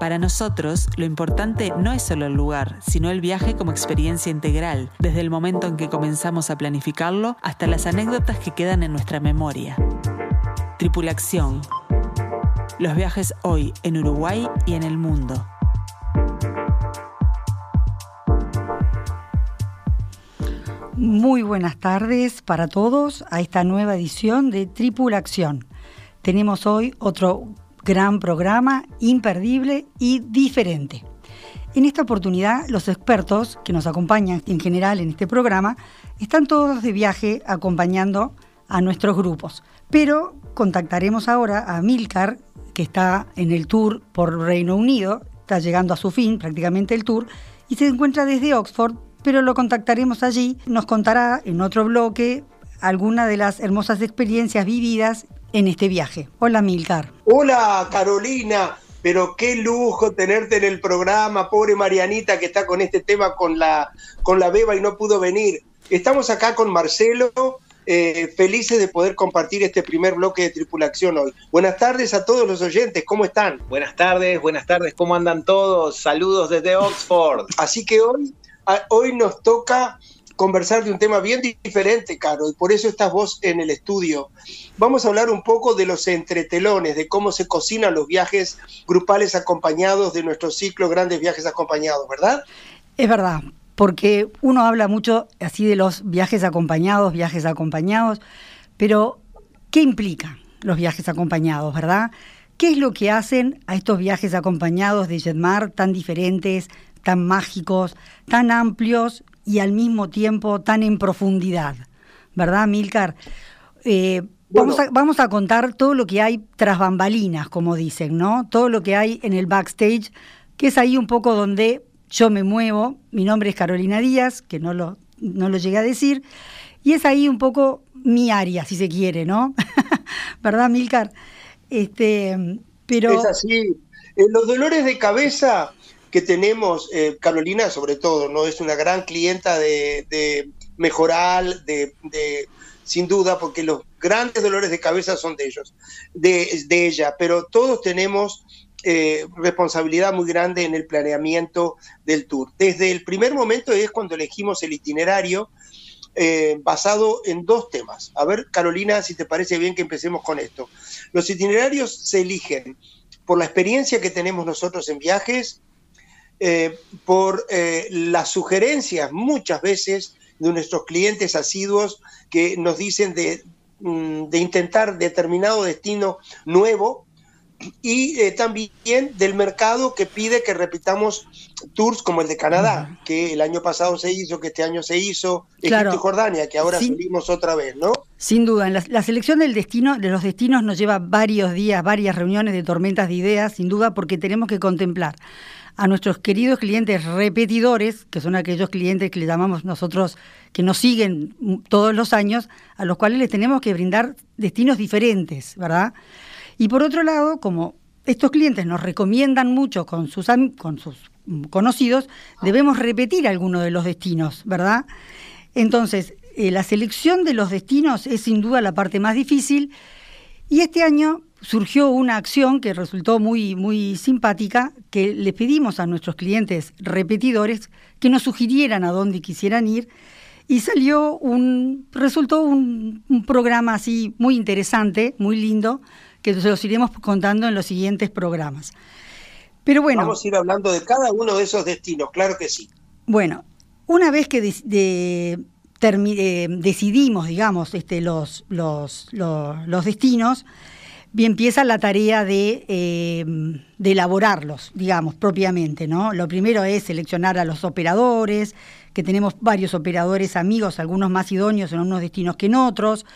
Para nosotros, lo importante no es solo el lugar, sino el viaje como experiencia integral, desde el momento en que comenzamos a planificarlo hasta las anécdotas que quedan en nuestra memoria. Tripulación. Los viajes hoy en Uruguay y en el mundo. Muy buenas tardes para todos a esta nueva edición de Tripulación. Tenemos hoy otro gran programa, imperdible y diferente. En esta oportunidad, los expertos que nos acompañan en general en este programa están todos de viaje acompañando a nuestros grupos. Pero contactaremos ahora a Milcar, que está en el tour por Reino Unido, está llegando a su fin prácticamente el tour, y se encuentra desde Oxford, pero lo contactaremos allí, nos contará en otro bloque algunas de las hermosas experiencias vividas en este viaje. Hola Milcar. Hola Carolina, pero qué lujo tenerte en el programa, pobre Marianita que está con este tema con la, con la beba y no pudo venir. Estamos acá con Marcelo, eh, felices de poder compartir este primer bloque de tripulación hoy. Buenas tardes a todos los oyentes, ¿cómo están? Buenas tardes, buenas tardes, ¿cómo andan todos? Saludos desde Oxford. Así que hoy, hoy nos toca conversar de un tema bien diferente, Caro, y por eso estás vos en el estudio. Vamos a hablar un poco de los entretelones, de cómo se cocinan los viajes grupales acompañados de nuestro ciclo Grandes Viajes Acompañados, ¿verdad? Es verdad, porque uno habla mucho así de los viajes acompañados, viajes acompañados, pero ¿qué implica los viajes acompañados, verdad? ¿Qué es lo que hacen a estos viajes acompañados de Jetmar tan diferentes, tan mágicos, tan amplios y al mismo tiempo tan en profundidad, ¿verdad, Milcar? Eh, vamos, a, vamos a contar todo lo que hay tras bambalinas, como dicen, ¿no? Todo lo que hay en el backstage, que es ahí un poco donde yo me muevo. Mi nombre es Carolina Díaz, que no lo, no lo llegué a decir, y es ahí un poco mi área, si se quiere, ¿no? ¿Verdad, Milcar? Este, pero... Es así. Eh, los dolores de cabeza que tenemos, eh, Carolina sobre todo, ¿no? Es una gran clienta de, de Mejoral, de, sin duda, porque los grandes dolores de cabeza son de ellos, de, ella, pero todos tenemos eh, responsabilidad muy grande en el planeamiento del tour. Desde el primer momento es cuando elegimos el itinerario eh, basado en dos temas. A ver, Carolina, si te parece bien que empecemos con esto. Los itinerarios se eligen por la experiencia que tenemos nosotros en viajes, eh, por eh, las sugerencias muchas veces de nuestros clientes asiduos que nos dicen de, mm, de intentar determinado destino nuevo y eh, también del mercado que pide que repitamos tours como el de Canadá, que el año pasado se hizo, que este año se hizo, Egipto y Jordania, que ahora salimos otra vez, ¿no? Sin duda, la, la, selección del destino, de los destinos nos lleva varios días, varias reuniones de tormentas de ideas, sin duda, porque tenemos que contemplar a nuestros queridos clientes repetidores, que son aquellos clientes que le llamamos nosotros, que nos siguen todos los años, a los cuales les tenemos que brindar destinos diferentes, ¿verdad? Y por otro lado, como estos clientes nos recomiendan mucho con sus, con sus conocidos, debemos repetir algunos de los destinos, ¿verdad? Entonces, eh, la selección de los destinos es sin duda la parte más difícil y este año surgió una acción que resultó muy, muy simpática, que le pedimos a nuestros clientes repetidores que nos sugirieran a dónde quisieran ir y salió un, resultó un, programa así muy interesante, muy lindo, que se los iremos contando en los siguientes programas. Pero bueno. Vamos a ir hablando de cada uno de esos destinos, claro que sí. Bueno, una vez que de, eh, decidimos, digamos, este, los, los, los destinos, bien empieza la tarea eh, de, elaborarlos, digamos, propiamente, ¿no? Lo primero es seleccionar a los operadores, que tenemos varios operadores amigos, algunos más idóneos en unos destinos que en otros.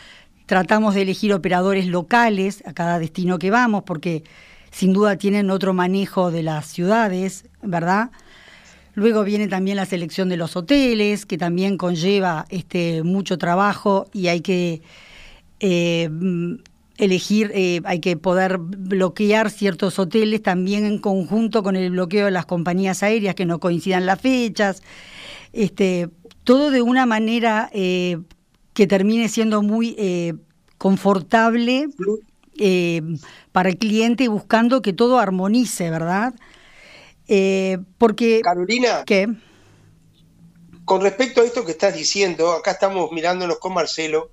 Tratamos de elegir operadores locales a cada destino que vamos, porque sin duda tienen otro manejo de las ciudades, ¿verdad? Luego viene también la selección de los hoteles, que también conlleva este, mucho trabajo y hay que eh, elegir, eh, hay que poder bloquear ciertos hoteles también en conjunto con el bloqueo de las compañías aéreas que no coincidan las fechas. Este, todo de una manera eh, que termine siendo muy confortable para el cliente y buscando que todo armonice, ¿verdad? Eh, porque... Carolina. ¿Qué? Con respecto a esto que estás diciendo, acá estamos mirándonos con Marcelo,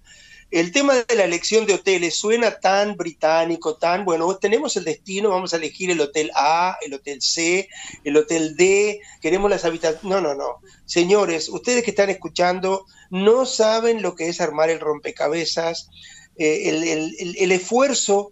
el tema de la elección de hoteles suena tan británico, tan, bueno, tenemos el destino, vamos a elegir el hotel A, el hotel C, el hotel D, queremos las habitaciones. No, no, no. Señores, ustedes que están escuchando no saben lo que es armar el rompecabezas, eh, el, esfuerzo,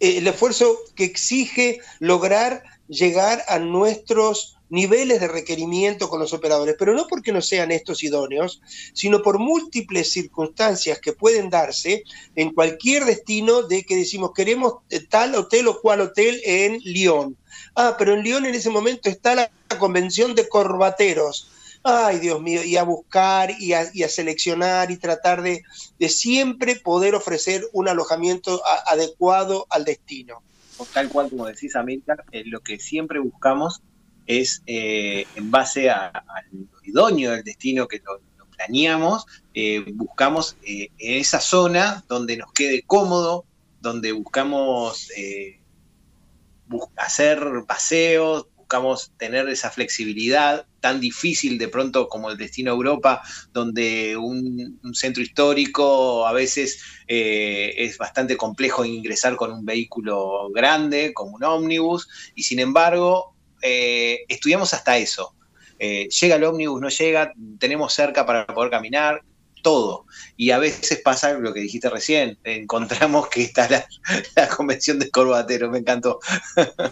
eh, el esfuerzo que exige lograr llegar a nuestros niveles de requerimiento con los operadores, pero no porque no sean estos idóneos, sino por múltiples circunstancias que pueden darse en cualquier destino de que decimos queremos tal hotel o cual hotel en Lyon. Ah, pero en Lyon en ese momento está la convención de corbateros. Ay, Dios mío, y a buscar y a, seleccionar y tratar de, siempre poder ofrecer un alojamiento adecuado al destino tal cual como decís, América, eh, lo que siempre buscamos es, eh, en base al idóneo del destino que lo, planeamos, eh, buscamos en esa zona donde nos quede cómodo, donde buscamos hacer paseos, buscamos tener esa flexibilidad tan difícil de pronto como el destino Europa, donde un, centro histórico a veces eh, es bastante complejo ingresar con un vehículo grande, como un ómnibus, y sin embargo eh, estudiamos hasta eso. Eh, llega el ómnibus, no llega, tenemos cerca para poder caminar, todo. Y a veces pasa lo que dijiste recién, encontramos que está la, la convención de Corbatero, me encantó.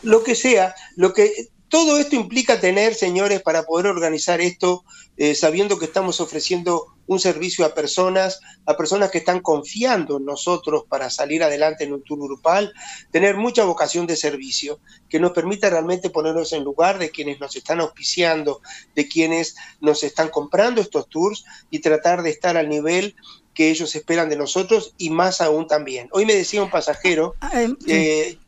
Lo que sea, lo que todo esto implica tener, señores, para poder organizar esto, eh, sabiendo que estamos ofreciendo un servicio a personas, a personas que están confiando en nosotros para salir adelante en un tour grupal, tener mucha vocación de servicio, que nos permita realmente ponernos en lugar de quienes nos están auspiciando, de quienes nos están comprando estos tours y tratar de estar al nivel que ellos esperan de nosotros y más aún también. Hoy me decía un pasajero, ah, eh, eh,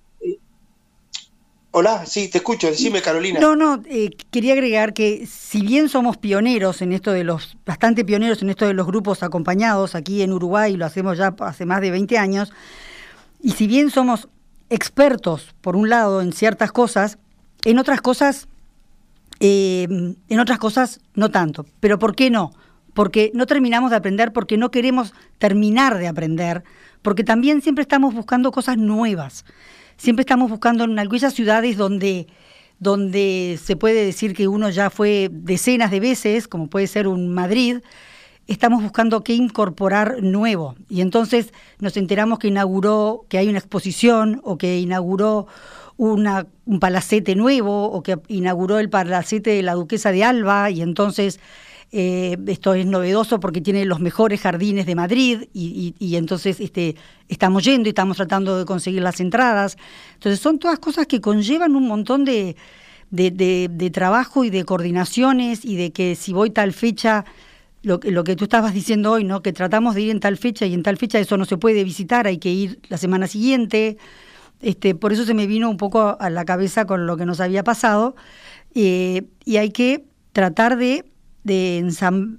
Hola, sí, te escucho, decime Carolina. No, no, eh, quería agregar que si bien somos pioneros en esto de los, bastante pioneros en esto de los grupos acompañados aquí en Uruguay, lo hacemos ya hace más de 20 años, y si bien somos expertos, por un lado, en ciertas cosas, en otras cosas, eh, en otras cosas no tanto. Pero ¿por qué no? Porque no terminamos de aprender, porque no queremos terminar de aprender, porque también siempre estamos buscando cosas nuevas siempre estamos buscando en algunas ciudades donde, donde se puede decir que uno ya fue decenas de veces, como puede ser un Madrid, estamos buscando qué incorporar nuevo. Y entonces nos enteramos que inauguró, que hay una exposición o que inauguró una, un palacete nuevo o que inauguró el palacete de la duquesa de Alba y entonces eh, esto es novedoso porque tiene los mejores jardines de Madrid y, entonces este, estamos yendo y estamos tratando de conseguir las entradas. Entonces son todas cosas que conllevan un montón de, de, trabajo y de coordinaciones y de que si voy tal fecha, lo, lo, que tú estabas diciendo hoy, ¿no? que tratamos de ir en tal fecha y en tal fecha eso no se puede visitar, hay que ir la semana siguiente. Este, por eso se me vino un poco a la cabeza con lo que nos había pasado eh, y hay que tratar de de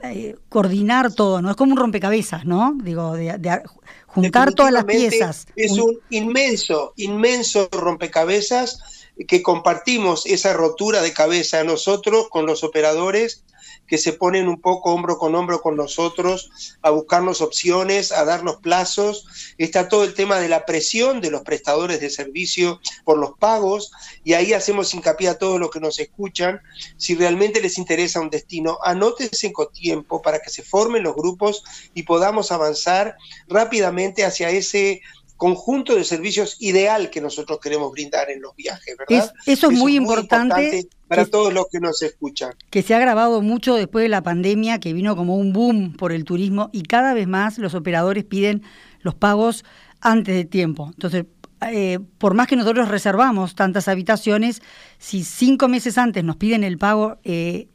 eh, coordinar todo, ¿no? Es como un rompecabezas, ¿no? Digo, de, juntar todas las piezas. Es un inmenso, inmenso rompecabezas que compartimos esa rotura de cabeza nosotros con los operadores que se ponen un poco hombro con hombro con nosotros a buscarnos opciones, a darnos plazos. Está todo el tema de la presión de los prestadores de servicio por los pagos y ahí hacemos hincapié a todos los que nos escuchan. Si realmente les interesa un destino, anótense con tiempo para que se formen los grupos y podamos avanzar rápidamente hacia ese conjunto de servicios ideal que nosotros queremos brindar en los viajes, ¿verdad? eso, es muy, importante, para todos los que nos escuchan. Que se ha grabado mucho después de la pandemia, que vino como un boom por el turismo y cada vez más los operadores piden los pagos antes de tiempo. Entonces, eh, por más que nosotros reservamos tantas habitaciones, si cinco meses antes nos piden el pago, eh,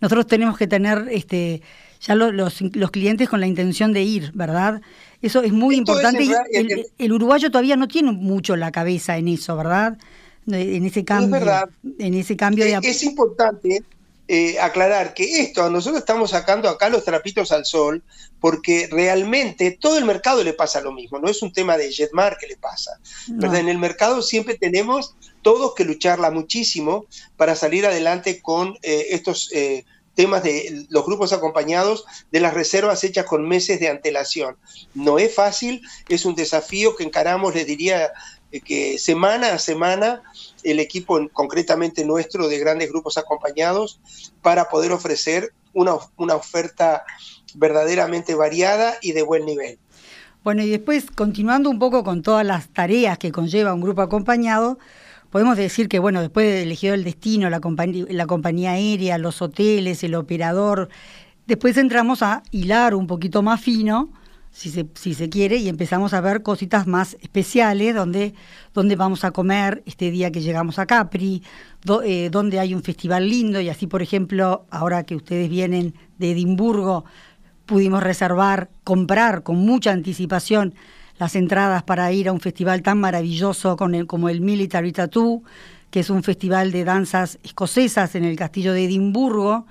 nosotros tenemos que tener este, ya los, clientes con la intención de ir, ¿verdad? Eso es muy importante. y el, uruguayo todavía no tiene mucho la cabeza en eso, ¿verdad? En ese cambio. Es verdad. En ese cambio de... Es importante eh, aclarar que esto, nosotros estamos sacando acá los trapitos al sol, porque realmente todo el mercado le pasa lo mismo, no es un tema de Jetmar que le pasa. En el mercado siempre tenemos todos que lucharla muchísimo para salir adelante con eh, estos eh, temas de los grupos acompañados de las reservas hechas con meses de antelación. No es fácil, es un desafío que encaramos, les diría, que semana a semana el equipo concretamente nuestro de grandes grupos acompañados para poder ofrecer una, una oferta verdaderamente variada y de buen nivel. Bueno, y después, continuando un poco con todas las tareas que conlleva un grupo acompañado, podemos decir que, bueno, después de elegido el destino, la, la compañía aérea, los hoteles, el operador, después entramos a hilar un poquito más fino si se, si se quiere, y empezamos a ver cositas más especiales, donde, donde vamos a comer este día que llegamos a Capri, eh, donde hay un festival lindo, y así, por ejemplo, ahora que ustedes vienen de Edimburgo, pudimos reservar, comprar con mucha anticipación las entradas para ir a un festival tan maravilloso como el Military Tattoo, que es un festival de danzas escocesas en el castillo de Edimburgo,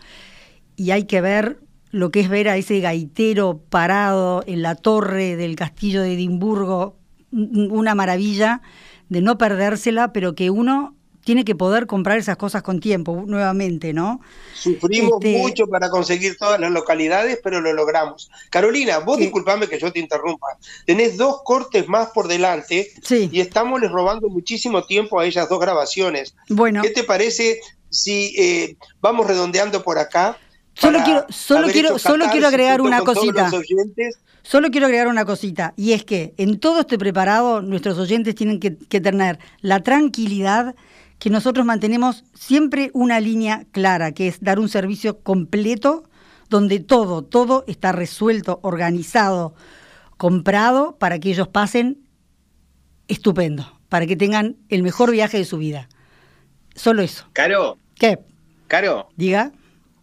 y hay que ver lo que es ver a ese gaitero parado en la torre del castillo de Edimburgo, una maravilla de no perdérsela, pero que uno tiene que poder comprar esas cosas con tiempo, nuevamente, ¿no? Sufrimos este, mucho para conseguir todas las localidades, pero lo logramos. Carolina, vos disculpame que yo te interrumpa. Tenés dos cortes más por delante y estamos les robando muchísimo tiempo a ellas dos grabaciones. Bueno. ¿Qué te parece si eh, vamos redondeando por acá? Solo quiero, solo quiero, solo quiero agregar una cosita. Solo quiero agregar una cosita, y es que en todo este preparado nuestros oyentes tienen que, tener la tranquilidad que nosotros mantenemos siempre una línea clara, que es dar un servicio completo, donde todo, todo está resuelto, organizado, comprado, para que ellos pasen estupendo, para que tengan el mejor viaje de su vida. Solo eso. Caro. ¿Qué? Caro. Diga.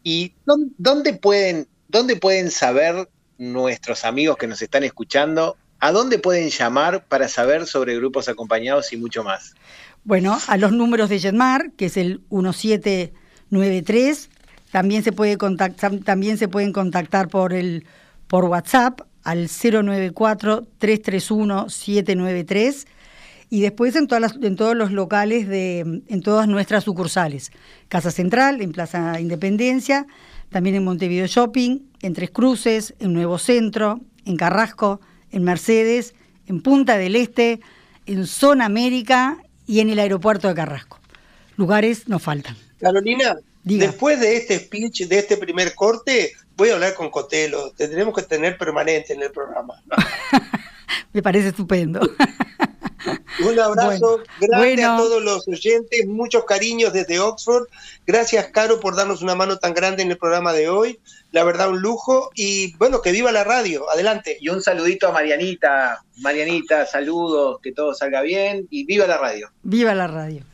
¿Y dónde pueden, dónde pueden saber nuestros amigos que nos están escuchando? ¿A dónde pueden llamar para saber sobre grupos acompañados y mucho más? Bueno, a los números de Jetmar, que es el 1793. También se, puede también se pueden contactar por, el, por WhatsApp al 094-331-793 y después en, todas en todos los locales, de, en todas nuestras sucursales. Casa Central, en Plaza Independencia, también en Montevideo Shopping, en Tres Cruces, en Nuevo Centro, en Carrasco, en Mercedes, en Punta del Este, en Zona América y en el aeropuerto de Carrasco. Lugares nos faltan. Carolina, después de este speech, de este primer corte, voy a hablar con Cotelo. Tendremos que tener permanente en el programa. Me parece estupendo. Un abrazo grande a todos los oyentes, muchos cariños desde Oxford. Gracias, Caro, por darnos una mano tan grande en el programa de hoy. La verdad, un lujo. Y bueno, que viva la radio. Adelante. Y un saludito a Marianita. Marianita, saludos, que todo salga bien y viva la radio. Viva la radio.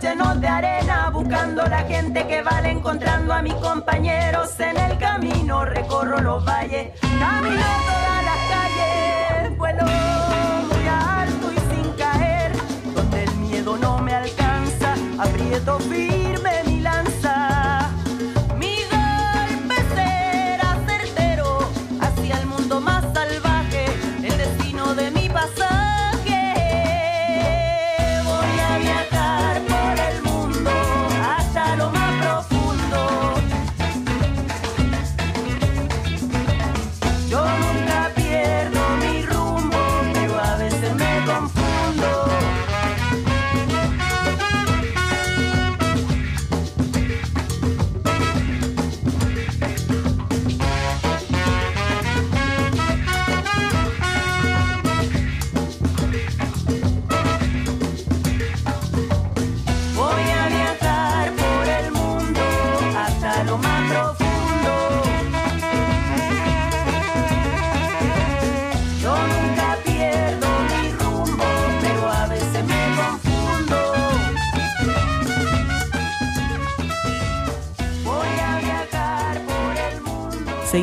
Llenos de arena, buscando la gente que vale, encontrando a mis compañeros en el camino. Recorro los valles, camino todas las calles, vuelo muy alto y sin caer, donde el miedo no me alcanza, aprieto firme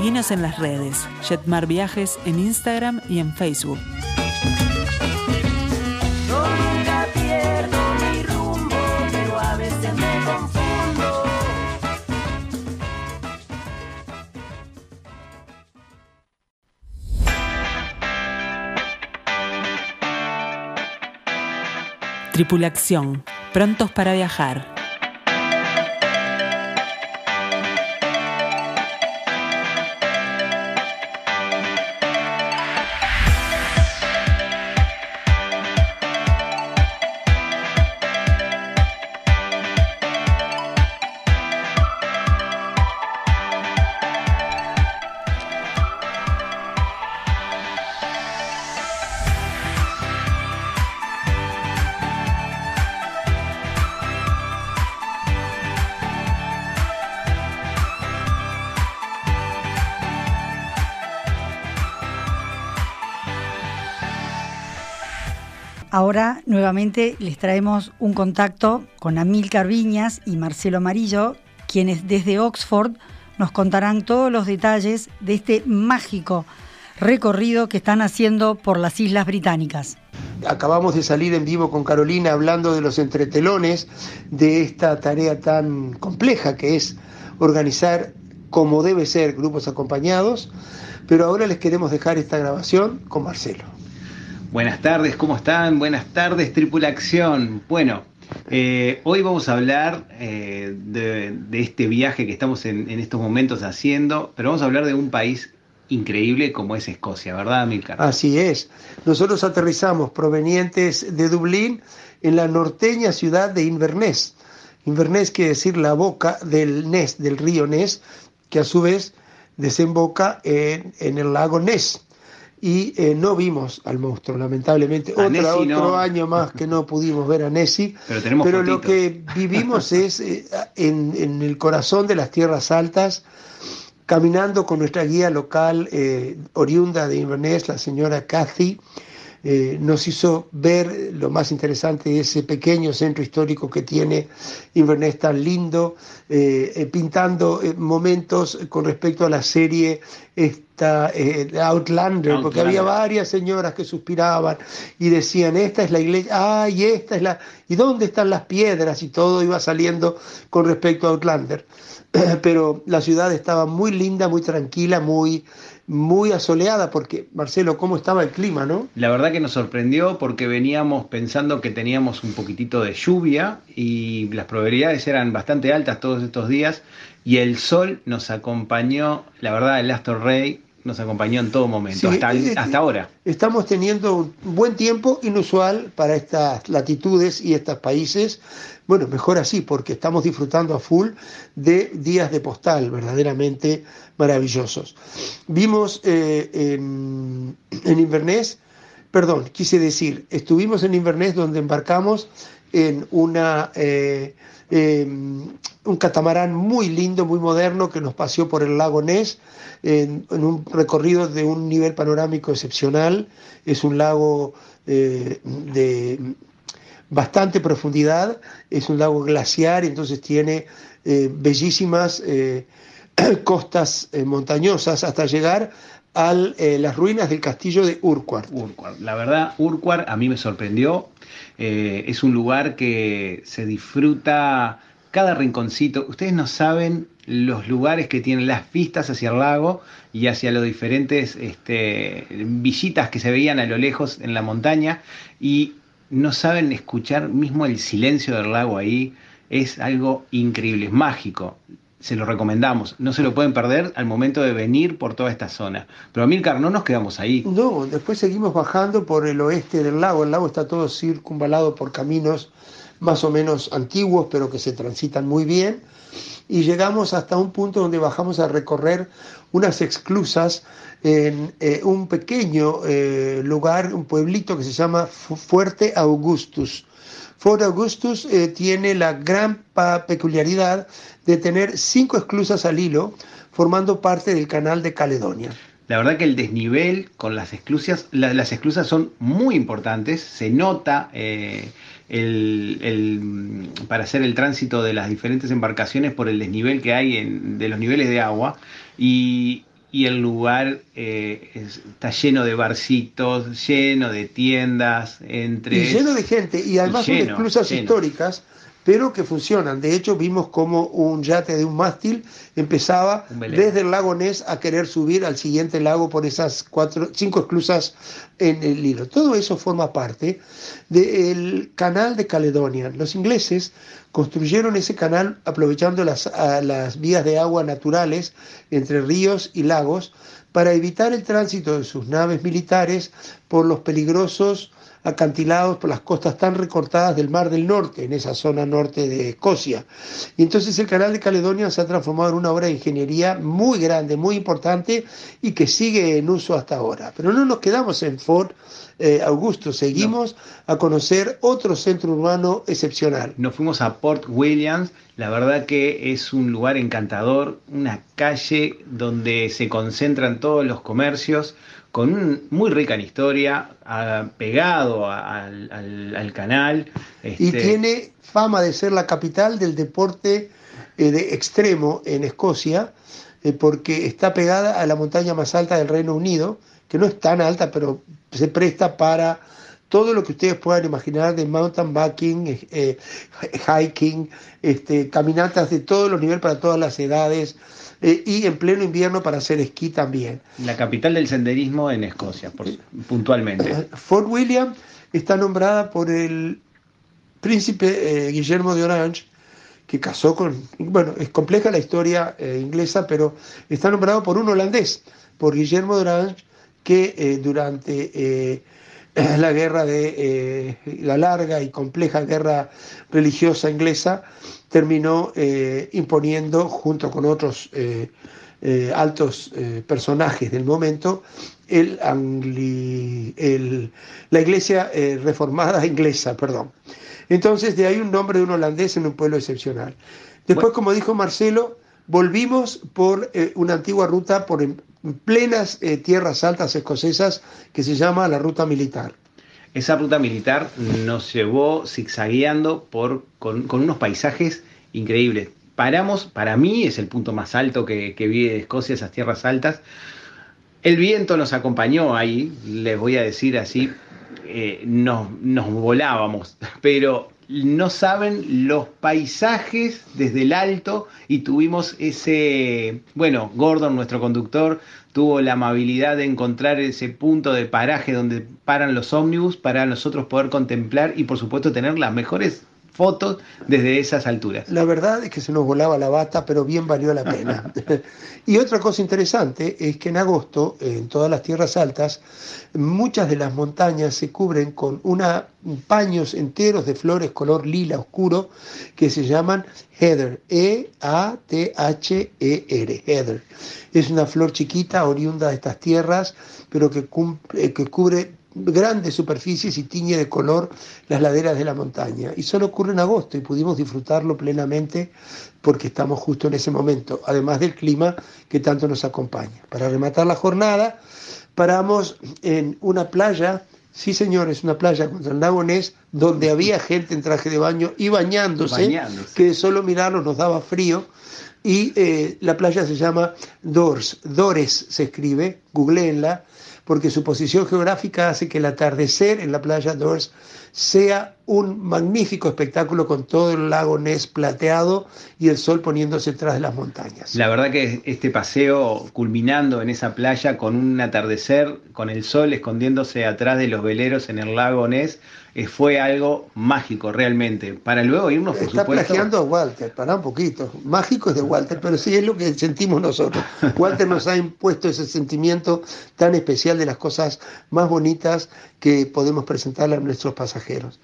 Seguinos en las redes, Jetmar Viajes en Instagram y en Facebook. Tripulación, prontos para viajar. Ahora nuevamente les traemos un contacto con Amílcar Viñas y Marcelo Amarillo, quienes desde Oxford nos contarán todos los detalles de este mágico recorrido que están haciendo por las Islas Británicas. Acabamos de salir en vivo con Carolina hablando de los entretelones de esta tarea tan compleja que es organizar como debe ser grupos acompañados, pero ahora les queremos dejar esta grabación con Marcelo. Buenas tardes, ¿cómo están? Buenas tardes, Tripulación. Bueno, eh, hoy vamos a hablar eh, de, este viaje que estamos en, en, estos momentos haciendo, pero vamos a hablar de un país increíble como es Escocia, ¿verdad, Milcar? Así es. Nosotros aterrizamos provenientes de Dublín en la norteña ciudad de Inverness. Inverness quiere decir la boca del Ness, del río Ness, que a su vez desemboca en, el lago Ness. Y eh, no vimos al monstruo, lamentablemente. otro año más que no pudimos ver a Nessie. Pero, lo que vivimos es eh, en, en, el corazón de las tierras altas, caminando con nuestra guía local, eh, oriunda de Inverness, la señora Cathy eh, nos hizo ver lo más interesante de ese pequeño centro histórico que tiene Inverness tan lindo, pintando momentos con respecto a la serie esta, Outlander, porque había varias señoras que suspiraban y decían, esta es la iglesia, ay, esta es la, ¿y dónde están las piedras? Y todo iba saliendo con respecto a Outlander. Pero la ciudad estaba muy linda, muy tranquila, muy muy asoleada, porque Marcelo, ¿cómo estaba el clima, no? La verdad que nos sorprendió porque veníamos pensando que teníamos un poquitito de lluvia y las probabilidades eran bastante altas todos estos días y el sol nos acompañó, la verdad, el Astor Rey nos acompañó en todo momento, hasta, eh, hasta ahora. Estamos teniendo un buen tiempo inusual para estas latitudes y estos países. Bueno, mejor así, porque estamos disfrutando a full de días de postal verdaderamente maravillosos. Vimos eh, en, Inverness, perdón, quise decir, estuvimos en Inverness donde embarcamos en una, eh, em, un catamarán muy lindo, muy moderno que nos paseó por el lago Ness en, un recorrido de un nivel panorámico excepcional. Es un lago eh, de bastante profundidad, es un lago glaciar, entonces tiene bellísimas costas eh, montañosas hasta llegar a eh, las ruinas del castillo de Urquhart. La verdad, Urquhart a mí me sorprendió. Eh, es un lugar que se disfruta cada rinconcito. Ustedes no saben los lugares que tienen las vistas hacia el lago y hacia los diferentes este, que se veían a lo lejos en la montaña y no saben escuchar mismo el silencio del lago ahí. Es algo increíble, es mágico se lo recomendamos. No se lo pueden perder al momento de venir por toda esta zona. Pero Amílcar, no nos quedamos ahí. No, después seguimos bajando por el oeste del lago. El lago está todo circunvalado por caminos más o menos antiguos, pero que se transitan muy bien. Y llegamos hasta un punto donde bajamos a recorrer unas exclusas en eh, un pequeño eh, lugar, un pueblito que se llama Fuerte Augustus. Fort Augustus eh, tiene la gran peculiaridad de tener cinco esclusas al hilo, formando parte del canal de Caledonia. La verdad que el desnivel con las esclusas, las esclusas son muy importantes, se nota eh, para hacer el tránsito de las diferentes embarcaciones por el desnivel que hay de los niveles de agua. Y y el lugar eh, está lleno de barcitos, lleno de tiendas, entre... Y lleno de gente, y además son esclusas históricas, pero que funcionan. De hecho, vimos como un yate de un mástil empezaba desde el lago Ness a querer subir al siguiente lago por esas cuatro, cinco esclusas en el hilo. Todo eso forma parte del canal de Caledonia. Los ingleses construyeron ese canal aprovechando las, las vías de agua naturales entre ríos y lagos para evitar el tránsito de sus naves militares por los peligrosos acantilados por las costas tan recortadas del Mar del Norte, en esa zona norte de Escocia. Y entonces el canal de Caledonia se ha transformado en una obra de ingeniería muy grande, muy importante y que sigue en uso hasta ahora. Pero no nos quedamos en Fort eh, Augusto, seguimos a conocer otro centro urbano excepcional. Nos fuimos a Port Williams, la verdad que es un lugar encantador, una calle donde se concentran todos los comercios, con un, muy rica en historia, pegado al, canal. Y este, tiene fama de ser la capital del deporte eh, de extremo en Escocia, eh, porque está pegada a la montaña más alta del Reino Unido, que no es tan alta, pero se presta para todo lo que ustedes puedan imaginar de mountain biking, eh, hiking, este, caminatas de todos los niveles para todas las edades. Eh, y en pleno invierno para hacer esquí también. La capital del senderismo en Escocia, puntualmente. Eh, Fort William está nombrada por el príncipe eh, Guillermo de Orange, que casó con, bueno, es compleja la historia inglesa, pero está nombrado por un holandés, por Guillermo de Orange, que durante la guerra de la larga y compleja guerra religiosa inglesa terminó imponiendo junto con otros altos personajes del momento el, la iglesia reformada inglesa, perdón. Entonces, de ahí un nombre de un holandés en un pueblo excepcional. Después, como dijo Marcelo, volvimos por eh, una antigua ruta por plenas eh, tierras altas escocesas que se llama la ruta militar. Esa ruta militar nos llevó zigzagueando por, con, unos paisajes increíbles. Paramos, para mí es el punto más alto que, que vi de Escocia, esas tierras altas. El viento nos acompañó ahí, les voy a decir así, eh, nos, volábamos, pero no saben los paisajes desde el alto y tuvimos ese, bueno, Gordon, nuestro conductor, tuvo la amabilidad de encontrar ese punto de paraje donde paran los ómnibus para nosotros poder contemplar y por supuesto tener las mejores fotos desde esas alturas. La verdad es que se nos volaba la bata, pero bien valió la pena. y otra cosa interesante es que en agosto, en todas las tierras altas, muchas de las montañas se cubren con una, paños enteros de flores color lila oscuro que se llaman heather, E-A-T-H-E-R, heather. Es una flor chiquita oriunda de estas tierras, pero que, eh, que cubre grandes superficies y tiñe de color las laderas de la montaña. Y solo ocurre en agosto y pudimos disfrutarlo plenamente porque estamos justo en ese momento, además del clima que tanto nos acompaña. Para rematar la jornada, paramos en una playa, sí señores, una playa contra el lago Ness, donde había gente en traje de baño y bañándose, que solo mirarlos nos daba frío. Y eh, la playa se llama Dors, Dores se escribe, googleenla, porque su posición geográfica hace que el atardecer en la playa Dors sea un magnífico espectáculo con todo el lago Ness plateado y el sol poniéndose detrás de las montañas. La verdad que este paseo culminando en esa playa con un atardecer, con el sol escondiéndose atrás de los veleros en el lago Ness, eh, fue algo mágico realmente. Para luego irnos, por Está plagiando a Walter, para un poquito. Mágico es de Walter, pero sí es lo que sentimos nosotros. Walter nos ha impuesto ese sentimiento tan especial de las cosas más bonitas que podemos presentarle a nuestros pasajeros.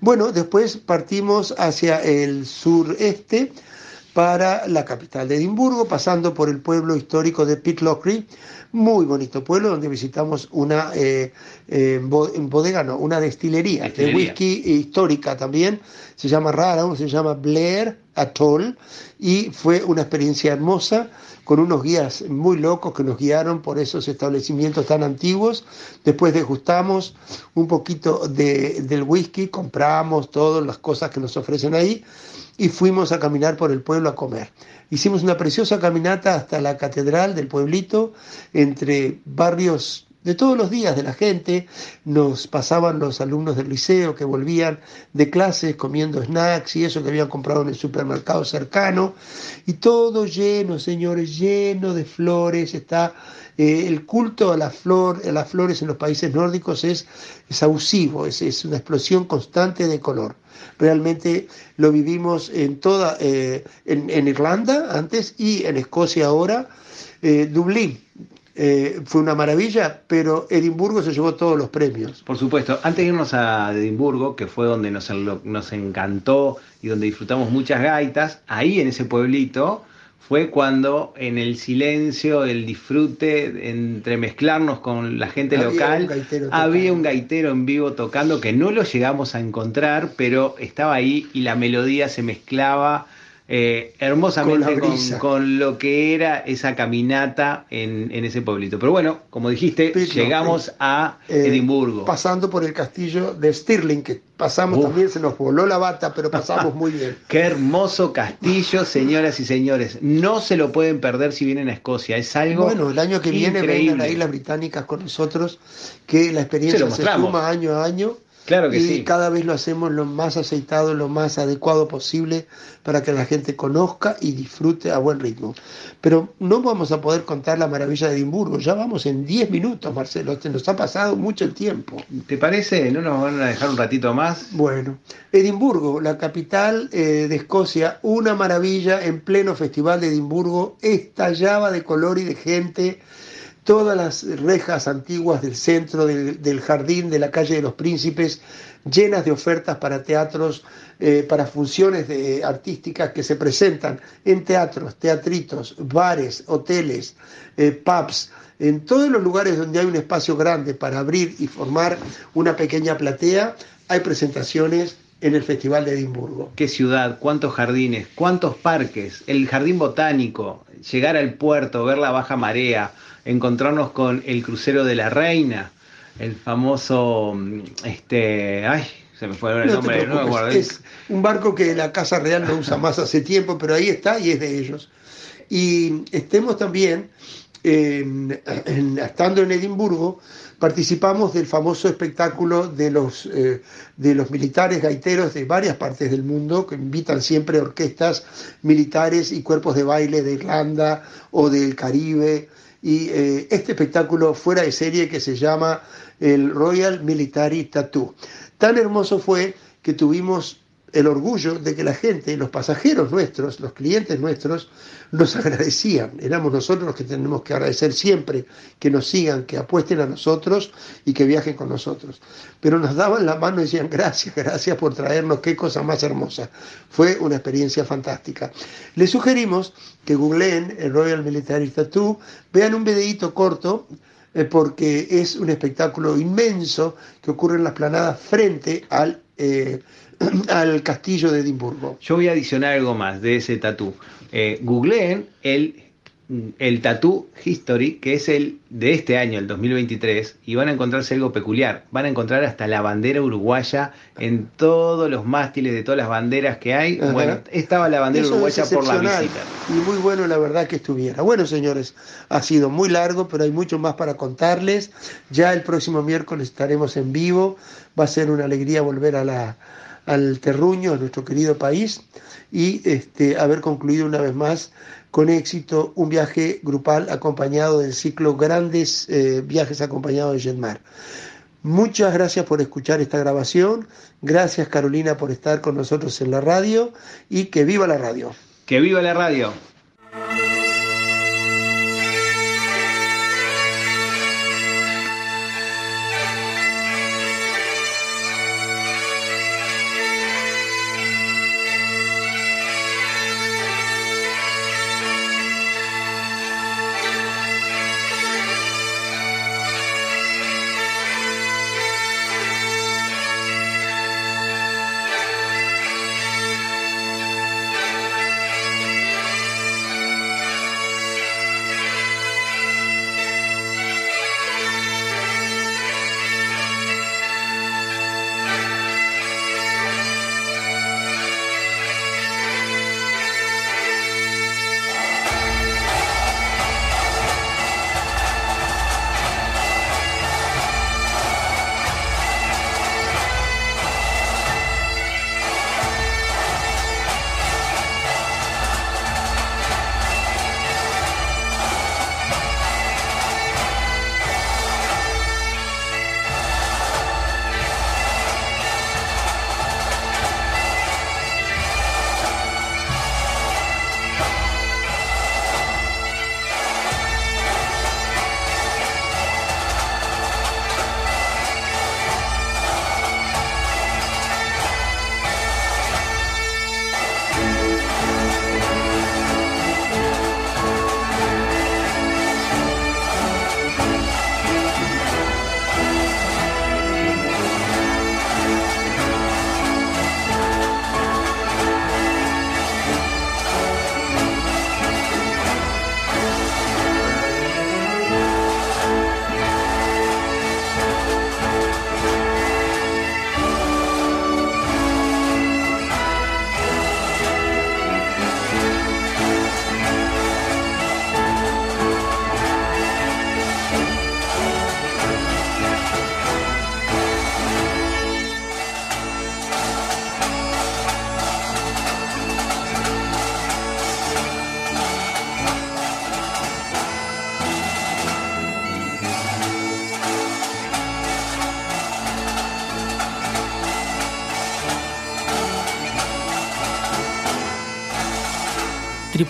Bueno, después partimos hacia el sureste para la capital de Edimburgo, pasando por el pueblo histórico de Pitlochry, muy bonito pueblo donde visitamos una eh, eh, bodega, no, una destilería, de whisky histórica también, se llama rara, se llama Blair Atoll y fue una experiencia hermosa con unos guías muy locos que nos guiaron por esos establecimientos tan antiguos. Después degustamos un poquito de, del whisky, compramos todas las cosas que nos ofrecen ahí y fuimos a caminar por el pueblo a comer. Hicimos una preciosa caminata hasta la catedral del pueblito, entre barrios de todos los días de la gente, nos pasaban los alumnos del liceo que volvían de clases comiendo snacks y eso que habían comprado en el supermercado cercano, y todo lleno, señores, lleno de flores, está eh, el culto a, las flores en los países nórdicos es, es abusivo, es, es una explosión constante de color. Realmente lo vivimos en toda, eh, en, Irlanda antes y en Escocia ahora. Eh, Dublín eh, fue una maravilla, pero Edimburgo se llevó todos los premios. Por supuesto, antes de irnos a Edimburgo, que fue donde nos, nos encantó y donde disfrutamos muchas gaitas, ahí en ese pueblito fue cuando en el silencio, el disfrute, entre mezclarnos con la gente local, había un gaitero en vivo tocando que no lo llegamos a encontrar, pero estaba ahí y la melodía se mezclaba eh, hermosamente con, lo que era esa caminata en, ese pueblito. Pero bueno, como dijiste, llegamos a eh, Edimburgo. Pasando por el castillo de Stirling, que pasamos también, se nos voló la bata, pero pasamos muy bien. Qué hermoso castillo, señoras y señores. No se lo pueden perder si vienen a Escocia. Es algo. Bueno, el año que viene vengan a Islas Británicas con nosotros, que la experiencia se, se suma año a año Claro que y cada vez lo hacemos lo más aceitado, lo más adecuado posible para que la gente conozca y disfrute a buen ritmo. Pero no vamos a poder contar la maravilla de Edimburgo. Ya vamos en 10 minutos, Marcelo. Te nos ha pasado mucho el tiempo. ¿Te parece? ¿No nos van a dejar un ratito más? Bueno, Edimburgo, la capital eh, de Escocia, una maravilla en pleno festival de Edimburgo, estallaba de color y de gente todas las rejas antiguas del centro del, jardín de la calle de los Príncipes, llenas de ofertas para teatros, eh, para funciones de, artísticas que se presentan en teatros, teatritos, bares, hoteles, eh, pubs, en todos los lugares donde hay un espacio grande para abrir y formar una pequeña platea, hay presentaciones en el Festival de Edimburgo. Qué ciudad, cuántos jardines, cuántos parques, el jardín botánico, llegar al puerto, ver la baja marea, encontrarnos con el crucero de la reina, el famoso, este, ay, se me fue el nombre, no Es un barco que la Casa Real no usa más hace tiempo, pero ahí está y es de ellos. Y estemos también, estando en Edimburgo, participamos del famoso espectáculo de los, eh, de los militares gaiteros de varias partes del mundo, que invitan siempre orquestas militares y cuerpos de baile de Irlanda o del Caribe. Y eh, este espectáculo fuera de serie que se llama el Royal Military Tattoo. Tan hermoso fue que tuvimos el orgullo de que la gente, los pasajeros nuestros, los clientes nuestros, nos agradecían. Éramos nosotros los que tenemos que agradecer siempre que nos sigan, que apuesten a nosotros y que viajen con nosotros. Pero nos daban la mano y decían gracias, gracias por traernos, qué cosa más hermosa. Fue una experiencia fantástica. Les sugerimos que googleen el Royal Military Tattoo, vean un videíto corto eh, porque es un espectáculo inmenso que ocurre en las planadas frente al eh, al castillo de Edimburgo. Yo voy a adicionar algo más de ese tatú. Eh, googleen el, el tatú History, que es el de este año, el 2023, y van a encontrarse algo peculiar. Van a encontrar hasta la bandera uruguaya en todos los mástiles de todas las banderas que hay. Bueno, estaba la bandera uruguaya por la visita. Y muy bueno, la verdad, que estuviera. Bueno, señores, ha sido muy largo, pero hay mucho más para contarles. Ya el próximo miércoles estaremos en vivo. Va a ser una alegría volver a la al terruño, a nuestro querido país, y este, haber concluido una vez más con éxito un viaje grupal acompañado del ciclo Grandes eh, Viajes acompañados de Jetmar. Muchas gracias por escuchar esta grabación, gracias Carolina por estar con nosotros en la radio y que viva la radio. Que viva la radio.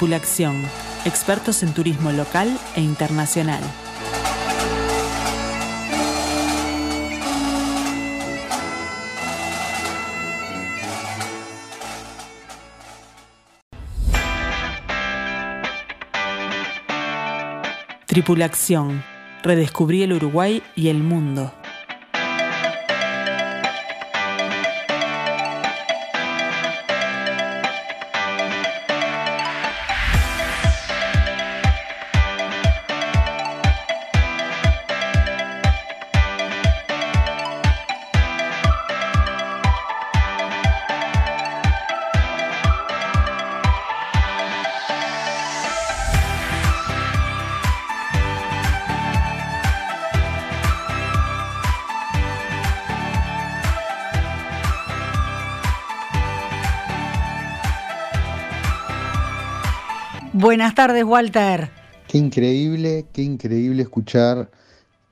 Tripulación, expertos en turismo local e internacional. Tripulación, redescubrí el Uruguay y el mundo. Buenas tardes, Walter. Qué increíble, qué increíble escuchar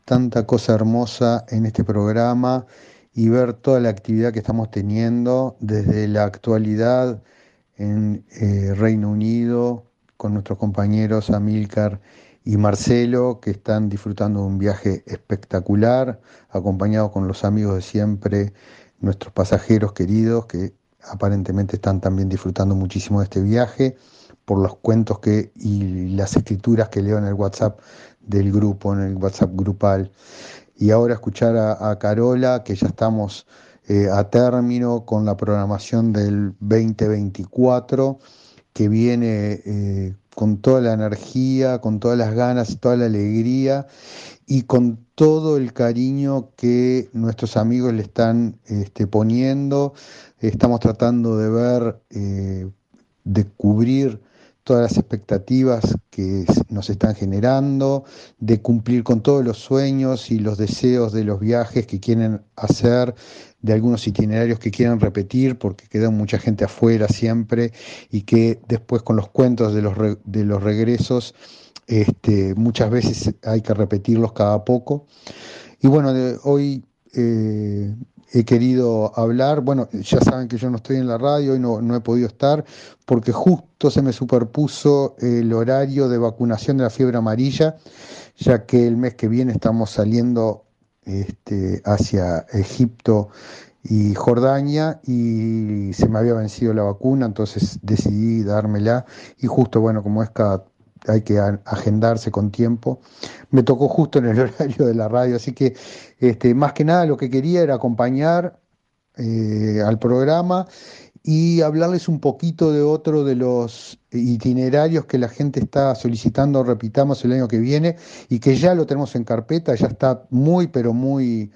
tanta cosa hermosa en este programa y ver toda la actividad que estamos teniendo desde la actualidad en eh, Reino Unido con nuestros compañeros Amílcar y Marcelo, que están disfrutando de un viaje espectacular, acompañados con los amigos de siempre, nuestros pasajeros queridos, que aparentemente están también disfrutando muchísimo de este viaje por los cuentos que y las escrituras que leo en el WhatsApp del grupo, en el WhatsApp grupal. Y ahora escuchar a, Carola, que ya estamos eh, a término con la programación del 2024, que viene eh, con toda la energía, con todas las ganas, toda la alegría y con todo el cariño que nuestros amigos le están este, poniendo. Estamos tratando de ver, eh, de cubrir todas las expectativas que nos están generando, de cumplir con todos los sueños y los deseos de los viajes que quieren hacer, de algunos itinerarios que quieren repetir, porque queda mucha gente afuera siempre y que después con los cuentos de los, de los regresos, este, muchas veces hay que repetirlos cada poco. Y bueno, hoy eh, he querido hablar. Bueno, ya saben que yo no estoy en la radio y no, no he podido estar porque justo se me superpuso el horario de vacunación de la fiebre amarilla, ya que el mes que viene estamos saliendo este, hacia Egipto y Jordania y se me había vencido la vacuna, entonces decidí dármela y justo, bueno, como es cada hay que agendarse con tiempo. Me tocó justo en el horario de la radio, así que este, más que nada lo que quería era acompañar eh, al programa y hablarles un poquito de otro de los itinerarios que la gente está solicitando, repitamos, el año que viene y que ya lo tenemos en carpeta, ya está muy, pero muy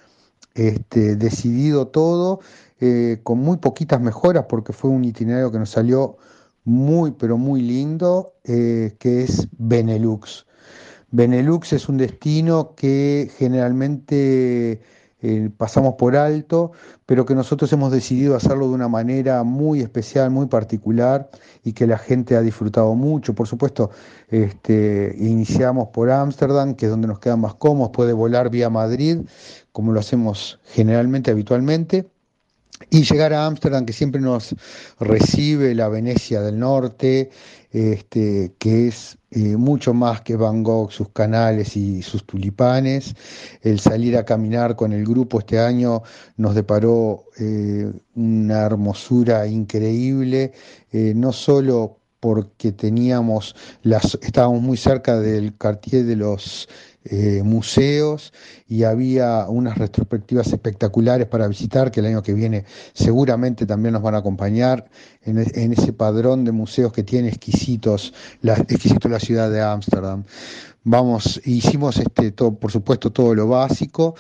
este, decidido todo, eh, con muy poquitas mejoras porque fue un itinerario que nos salió muy, pero muy lindo, eh, que es Benelux. Benelux es un destino que generalmente eh, pasamos por alto, pero que nosotros hemos decidido hacerlo de una manera muy especial, muy particular y que la gente ha disfrutado mucho. Por supuesto, este, iniciamos por Ámsterdam, que es donde nos quedan más cómodos, puede volar vía Madrid, como lo hacemos generalmente, habitualmente y llegar a Ámsterdam, que siempre nos recibe la Venecia del Norte, este, que es eh, mucho más que Van Gogh, sus canales y sus tulipanes. El salir a caminar con el grupo este año nos deparó eh, una hermosura increíble, eh, no solo porque teníamos las, estábamos muy cerca del cartier de los eh, museos y había unas retrospectivas espectaculares para visitar que el año que viene seguramente también nos van a acompañar en, e, ese padrón de museos que tiene exquisitos la, exquisito la ciudad de Ámsterdam. Vamos, hicimos este, todo, por supuesto todo lo básico,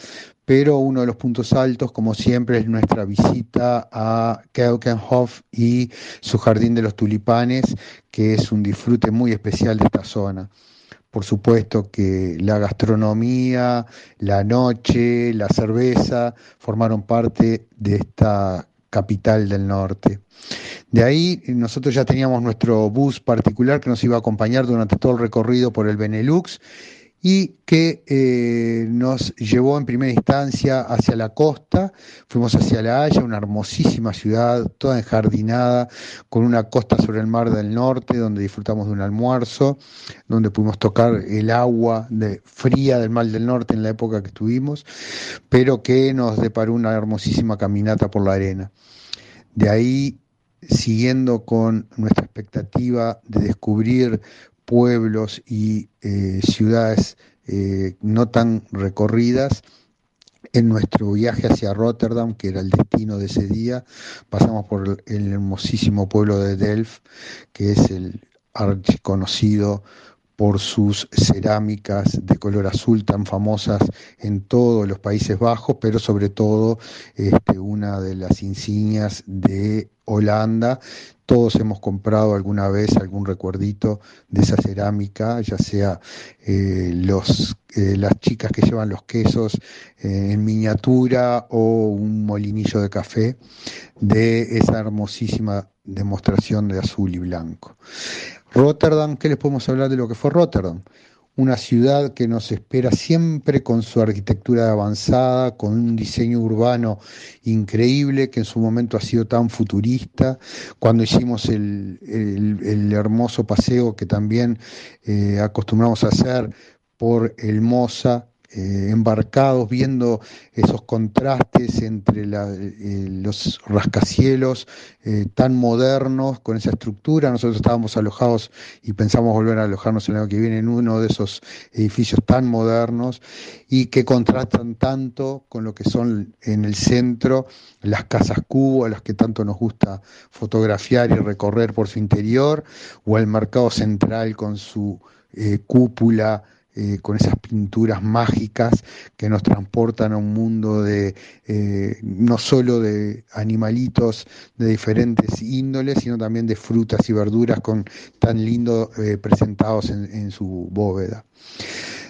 pero uno de los puntos altos, como siempre, es nuestra visita a Keukenhof y su jardín de los tulipanes, que es un disfrute muy especial de esta zona. Por supuesto que la gastronomía, la noche, la cerveza formaron parte de esta capital del norte. De ahí nosotros ya teníamos nuestro bus particular que nos iba a acompañar durante todo el recorrido por el Benelux y que eh, nos llevó en primera instancia hacia la costa, fuimos hacia La Haya, una hermosísima ciudad, toda enjardinada, con una costa sobre el mar del norte, donde disfrutamos de un almuerzo, donde pudimos tocar el agua de, fría del mar del norte en la época que estuvimos, pero que nos deparó una hermosísima caminata por la arena. De ahí, siguiendo con nuestra expectativa de descubrir pueblos y eh, ciudades eh, no tan recorridas. En nuestro viaje hacia Rotterdam, que era el destino de ese día, pasamos por el hermosísimo pueblo de Delft, que es el archiconocido por sus cerámicas de color azul tan famosas en todos los Países Bajos, pero sobre todo este, una de las insignias de Holanda. Todos hemos comprado alguna vez algún recuerdito de esa cerámica, ya sea eh, los, eh, las chicas que llevan los quesos eh, en miniatura o un molinillo de café de esa hermosísima demostración de azul y blanco. Rotterdam, ¿qué les podemos hablar de lo que fue Rotterdam? Una ciudad que nos espera siempre con su arquitectura avanzada, con un diseño urbano increíble, que en su momento ha sido tan futurista. Cuando hicimos el, hermoso paseo que también eh, acostumbramos a hacer por el Mosa, eh, embarcados viendo esos contrastes entre eh, los rascacielos eh, tan modernos con esa estructura. Nosotros estábamos alojados y pensamos volver a alojarnos el año que viene en uno de esos edificios tan modernos y que contrastan tanto con lo que son en el centro las casas cubo a las que tanto nos gusta fotografiar y recorrer por su interior, o el mercado central con su cúpula eh, con esas pinturas mágicas que nos transportan a un mundo de eh, no solo de animalitos de diferentes índoles, sino también de frutas y verduras con tan lindo eh, presentados en, su bóveda.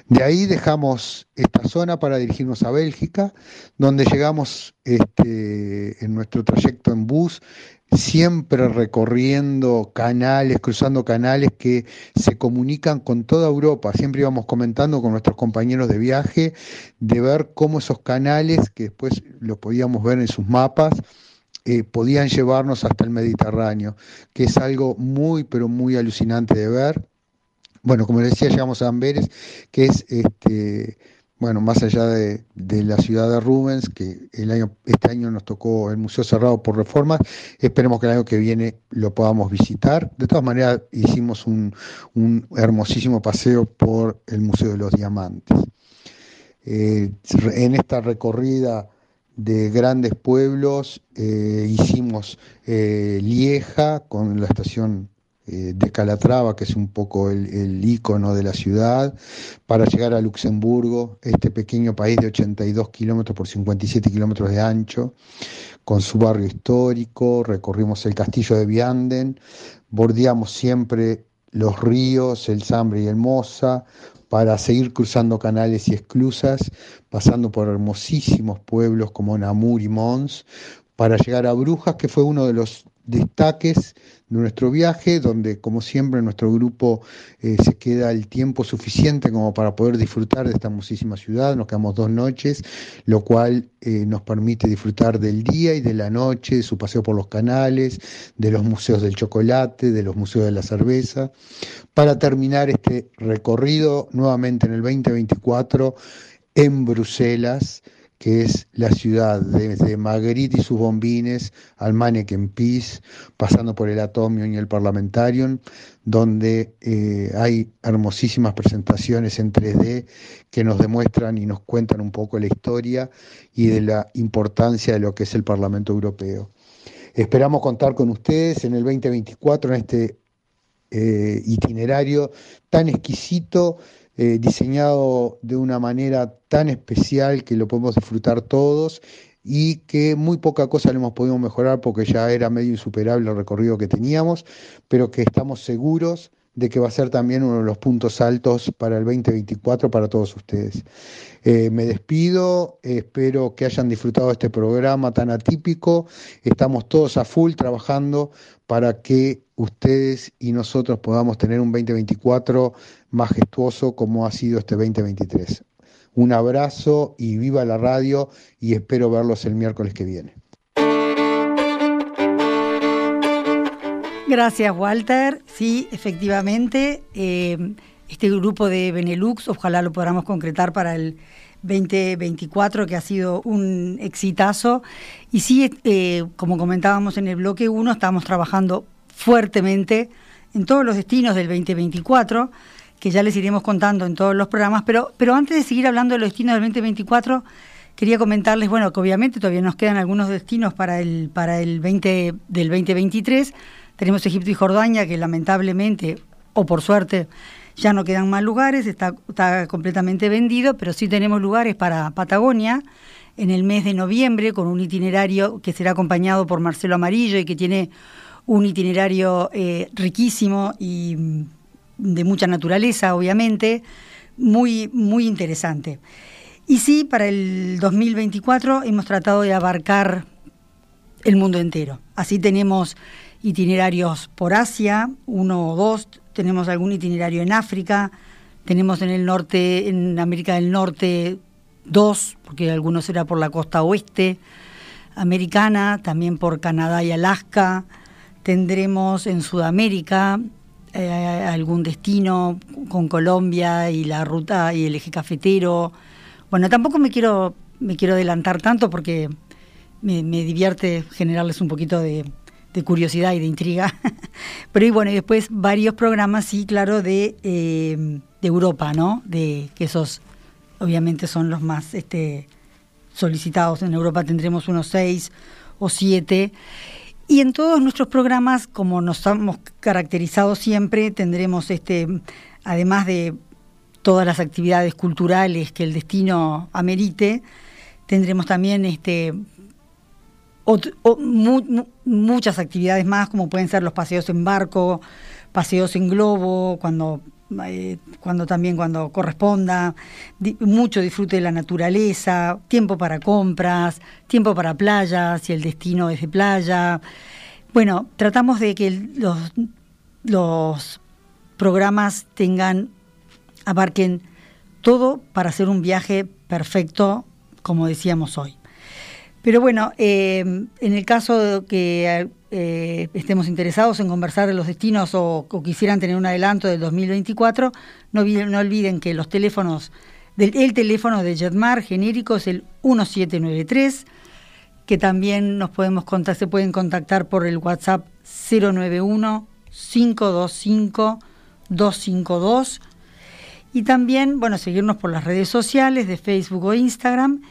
De ahí dejamos esta zona para dirigirnos a Bélgica, donde llegamos este, en nuestro trayecto en bus siempre recorriendo canales, cruzando canales que se comunican con toda Europa. Siempre íbamos comentando con nuestros compañeros de viaje de ver cómo esos canales, que después los podíamos ver en sus mapas, eh, podían llevarnos hasta el Mediterráneo, que es algo muy, pero muy alucinante de ver. Bueno, como les decía, llegamos a Amberes, que es este bueno, más allá de, la ciudad de Rubens, que el año, este año nos tocó el museo cerrado por reformas, esperemos que el año que viene lo podamos visitar. De todas maneras, hicimos un, hermosísimo paseo por el Museo de los Diamantes. Eh, en esta recorrida de grandes pueblos eh, hicimos eh, Lieja con la estación eh, de Calatrava, que es un poco el, el ícono de la ciudad, para llegar a Luxemburgo, este pequeño país de 82 kilómetros por 57 kilómetros de ancho, con su barrio histórico, recorrimos el castillo de Vianden, bordeamos siempre los ríos, el Sambre y el Mosa, para seguir cruzando canales y esclusas, pasando por hermosísimos pueblos como Namur y Mons, para llegar a Brujas, que fue uno de los destaques de nuestro viaje, donde como siempre nuestro grupo eh, se queda el tiempo suficiente como para poder disfrutar de esta hermosísima ciudad. Nos quedamos dos noches, lo cual eh, nos permite disfrutar del día y de la noche, de su paseo por los canales, de los museos del chocolate, de los museos de la cerveza, para terminar este recorrido nuevamente en el 2024 en Bruselas que es la ciudad desde Magritte y sus bombines al Manneken Peace, pasando por el Atomium y el Parlamentarium, donde eh, hay hermosísimas presentaciones en 3D que nos demuestran y nos cuentan un poco la historia y de la importancia de lo que es el Parlamento Europeo. Esperamos contar con ustedes en el 2024 en este eh, itinerario tan exquisito eh, diseñado de una manera tan especial que lo podemos disfrutar todos y que muy poca cosa le hemos podido mejorar porque ya era medio insuperable el recorrido que teníamos, pero que estamos seguros de que va a ser también uno de los puntos altos para el 2024 para todos ustedes. Eh, me despido, espero que hayan disfrutado este programa tan atípico. Estamos todos a full trabajando para que ustedes y nosotros podamos tener un 2024 majestuoso como ha sido este 2023. Un abrazo y viva la radio y espero verlos el miércoles que viene. Gracias, Walter. Sí, efectivamente, eh, este grupo de Benelux, ojalá lo podamos concretar para el 2024, que ha sido un exitazo. Y sí, eh, como comentábamos en el bloque 1, estamos trabajando fuertemente en todos los destinos del 2024, que ya les iremos contando en todos los programas, pero, pero antes de seguir hablando de los destinos del 2024, quería comentarles, bueno, que obviamente todavía nos quedan algunos destinos para el, para el 20 del 2023. Tenemos Egipto y Jordania, que lamentablemente, o por suerte, ya no quedan más lugares, está, está completamente vendido, pero sí tenemos lugares para Patagonia en el mes de noviembre con un itinerario que será acompañado por Marcelo Amarillo y que tiene un itinerario eh, riquísimo y mm, de mucha naturaleza, obviamente, muy, muy interesante. Y sí, para el 2024 hemos tratado de abarcar el mundo entero. Así tenemos itinerarios por Asia, uno o dos, tenemos algún itinerario en África, tenemos en el norte, en América del Norte, dos, porque algunos será por la costa oeste americana, también por Canadá y Alaska. Tendremos en Sudamérica eh, algún destino con Colombia y la ruta y el eje cafetero. Bueno, tampoco me quiero, me quiero adelantar tanto porque me, divierte generarles un poquito de, curiosidad y de intriga. Pero bueno, y después varios programas, sí, claro, de, eh, de Europa, ¿no? De que esos obviamente son los más este, solicitados. En Europa tendremos unos seis o siete. Y en todos nuestros programas, como nos hemos caracterizado siempre, tendremos, este, además de todas las actividades culturales que el destino amerite, tendremos también este, muchas actividades más, como pueden ser los paseos en barco, paseos en globo, cuando eh, cuando también cuando corresponda, mucho disfrute de la naturaleza, tiempo para compras, tiempo para playa, si el destino es de playa. Bueno, tratamos de que los, los programas tengan, abarquen todo para hacer un viaje perfecto, como decíamos hoy. Pero bueno, eh, en el caso de que eh, estemos interesados en conversar de los destinos o, quisieran tener un adelanto del 2024, no, no olviden que los teléfonos, del, el teléfono de Jetmar genérico es el 1793, que también nos podemos se pueden contactar por el WhatsApp 091 525 252 y también, bueno, seguirnos por las redes sociales de Facebook o Instagram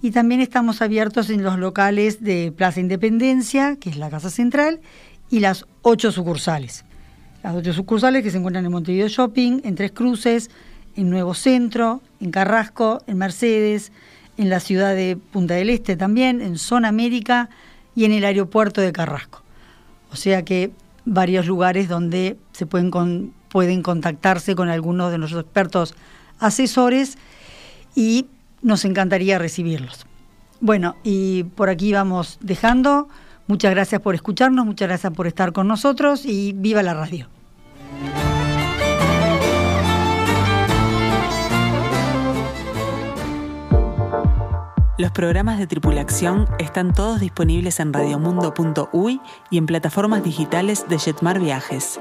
y también estamos abiertos en los locales de Plaza Independencia, que es la Casa Central, y las ocho sucursales. Las ocho sucursales que se encuentran en Montevideo Shopping, en Tres Cruces, en Nuevo Centro, en Carrasco, en Mercedes, en la ciudad de Punta del Este también, en Zona América y en el aeropuerto de Carrasco. O sea que varios lugares donde se pueden, pueden contactarse con algunos de nuestros expertos asesores y nos encantaría recibirlos. Bueno, y por aquí vamos dejando. Muchas gracias por escucharnos, muchas gracias por estar con nosotros y viva la radio. Los programas de tripulación están todos disponibles en radiomundo.uy y en plataformas digitales de Jetmar Viajes.